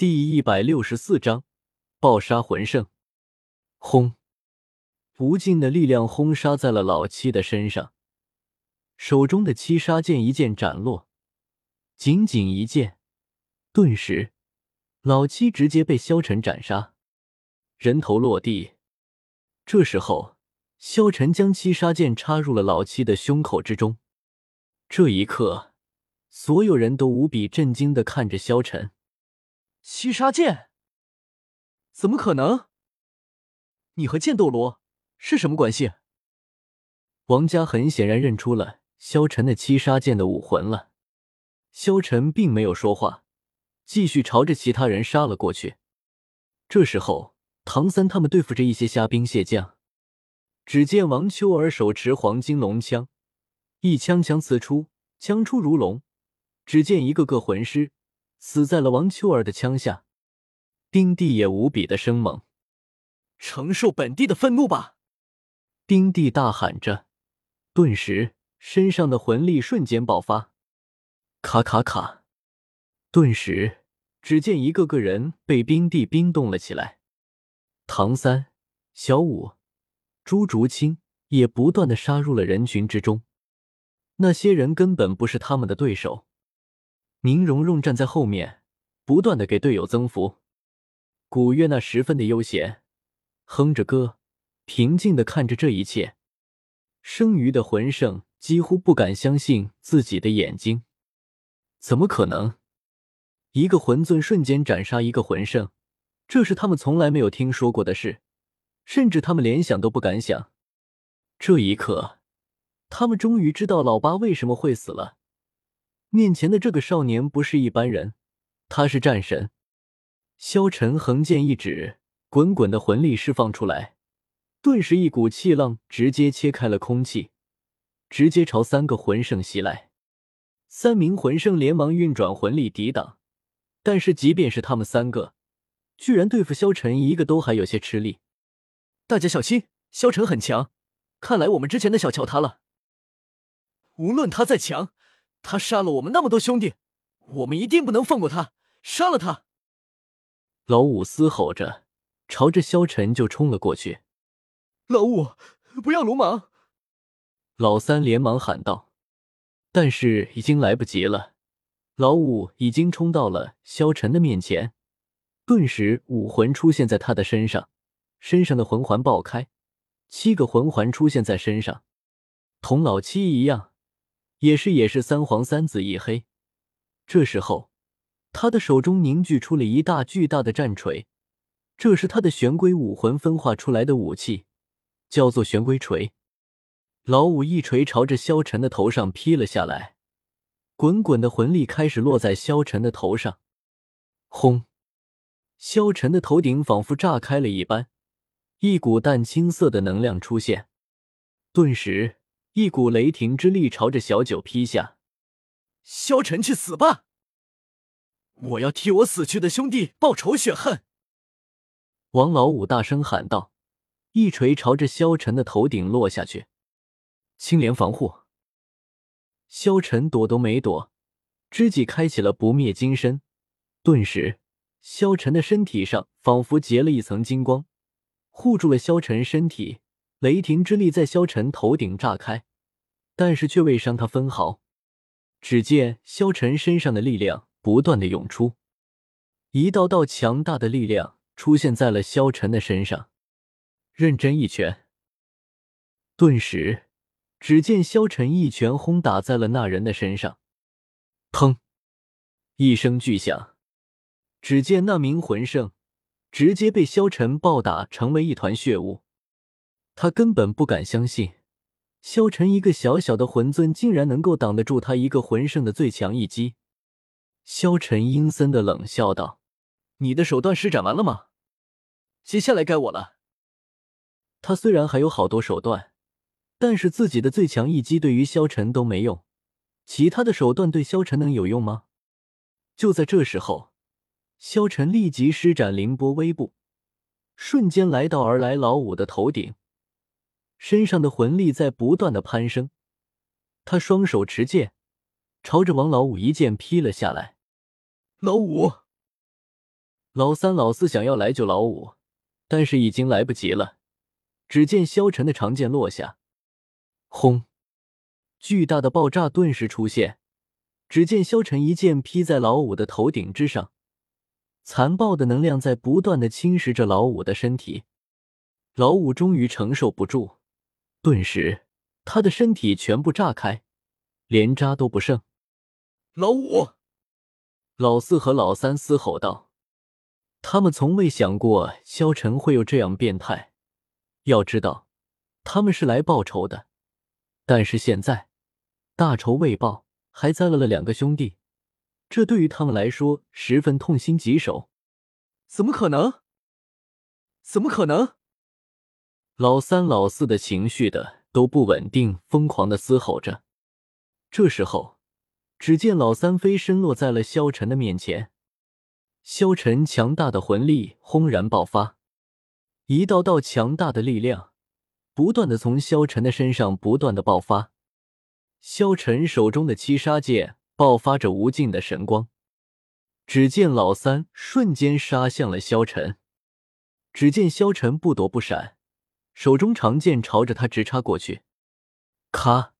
第一百六十四章暴杀魂圣。轰！无尽的力量轰杀在了老七的身上，手中的七杀剑一剑斩落，仅仅一剑，顿时老七直接被萧晨斩杀，人头落地。这时候，萧晨将七杀剑插入了老七的胸口之中。这一刻，所有人都无比震惊的看着萧晨。七杀剑？怎么可能？你和剑斗罗是什么关系？王家很显然认出了萧晨的七杀剑的武魂了。萧晨并没有说话，继续朝着其他人杀了过去。这时候，唐三他们对付着一些虾兵蟹将。只见王秋儿手持黄金龙枪，一枪枪刺出，枪出如龙。只见一个个魂师。死在了王秋儿的枪下，丁帝也无比的生猛，承受本帝的愤怒吧！丁帝大喊着，顿时身上的魂力瞬间爆发，卡卡卡！顿时，只见一个个人被冰帝冰冻了起来。唐三、小五、朱竹清也不断的杀入了人群之中，那些人根本不是他们的对手。宁荣荣站在后面，不断的给队友增幅。古月娜十分的悠闲，哼着歌，平静的看着这一切。剩余的魂圣几乎不敢相信自己的眼睛，怎么可能？一个魂尊瞬间斩杀一个魂圣，这是他们从来没有听说过的事，甚至他们连想都不敢想。这一刻，他们终于知道老八为什么会死了。面前的这个少年不是一般人，他是战神。萧晨横剑一指，滚滚的魂力释放出来，顿时一股气浪直接切开了空气，直接朝三个魂圣袭来。三名魂圣连忙运转魂力抵挡，但是即便是他们三个，居然对付萧晨一个都还有些吃力。大家小心，萧晨很强，看来我们之前的小瞧他了。无论他再强。他杀了我们那么多兄弟，我们一定不能放过他，杀了他！老五嘶吼着，朝着萧晨就冲了过去。老五，不要鲁莽！老三连忙喊道，但是已经来不及了。老五已经冲到了萧晨的面前，顿时武魂出现在他的身上，身上的魂环爆开，七个魂环出现在身上，同老七一样。也是也是三黄三紫一黑，这时候他的手中凝聚出了一大巨大的战锤，这是他的玄龟武魂分化出来的武器，叫做玄龟锤。老五一锤朝着萧晨的头上劈了下来，滚滚的魂力开始落在萧晨的头上，轰！萧晨的头顶仿佛炸开了一般，一股淡青色的能量出现，顿时。一股雷霆之力朝着小九劈下，萧晨去死吧！我要替我死去的兄弟报仇雪恨！王老五大声喊道，一锤朝着萧晨的头顶落下去。青莲防护，萧晨躲都没躲，知己开启了不灭金身，顿时，萧晨的身体上仿佛结了一层金光，护住了萧晨身体。雷霆之力在萧晨头顶炸开，但是却未伤他分毫。只见萧晨身上的力量不断的涌出，一道道强大的力量出现在了萧晨的身上。认真一拳，顿时，只见萧晨一拳轰打在了那人的身上。砰！一声巨响，只见那名魂圣直接被萧晨暴打成为一团血雾。他根本不敢相信，萧晨一个小小的魂尊竟然能够挡得住他一个魂圣的最强一击。萧晨阴森的冷笑道：“你的手段施展完了吗？接下来该我了。”他虽然还有好多手段，但是自己的最强一击对于萧晨都没用，其他的手段对萧晨能有用吗？就在这时候，萧晨立即施展凌波微步，瞬间来到而来老五的头顶。身上的魂力在不断的攀升，他双手持剑，朝着王老五一剑劈了下来。老五，老三、老四想要来救老五，但是已经来不及了。只见萧晨的长剑落下，轰！巨大的爆炸顿时出现。只见萧晨一剑劈在老五的头顶之上，残暴的能量在不断的侵蚀着老五的身体。老五终于承受不住，顿时他的身体全部炸开，连渣都不剩。老五、老四和老三嘶吼道：“他们从未想过萧晨会有这样变态。要知道，他们是来报仇的，但是现在大仇未报。”还栽了了两个兄弟，这对于他们来说十分痛心疾首。怎么可能？怎么可能？老三、老四的情绪的都不稳定，疯狂的嘶吼着。这时候，只见老三飞身落在了萧晨的面前，萧晨强大的魂力轰然爆发，一道道强大的力量不断的从萧晨的身上不断的爆发。萧晨手中的七杀剑爆发着无尽的神光，只见老三瞬间杀向了萧晨，只见萧晨不躲不闪，手中长剑朝着他直插过去。咔！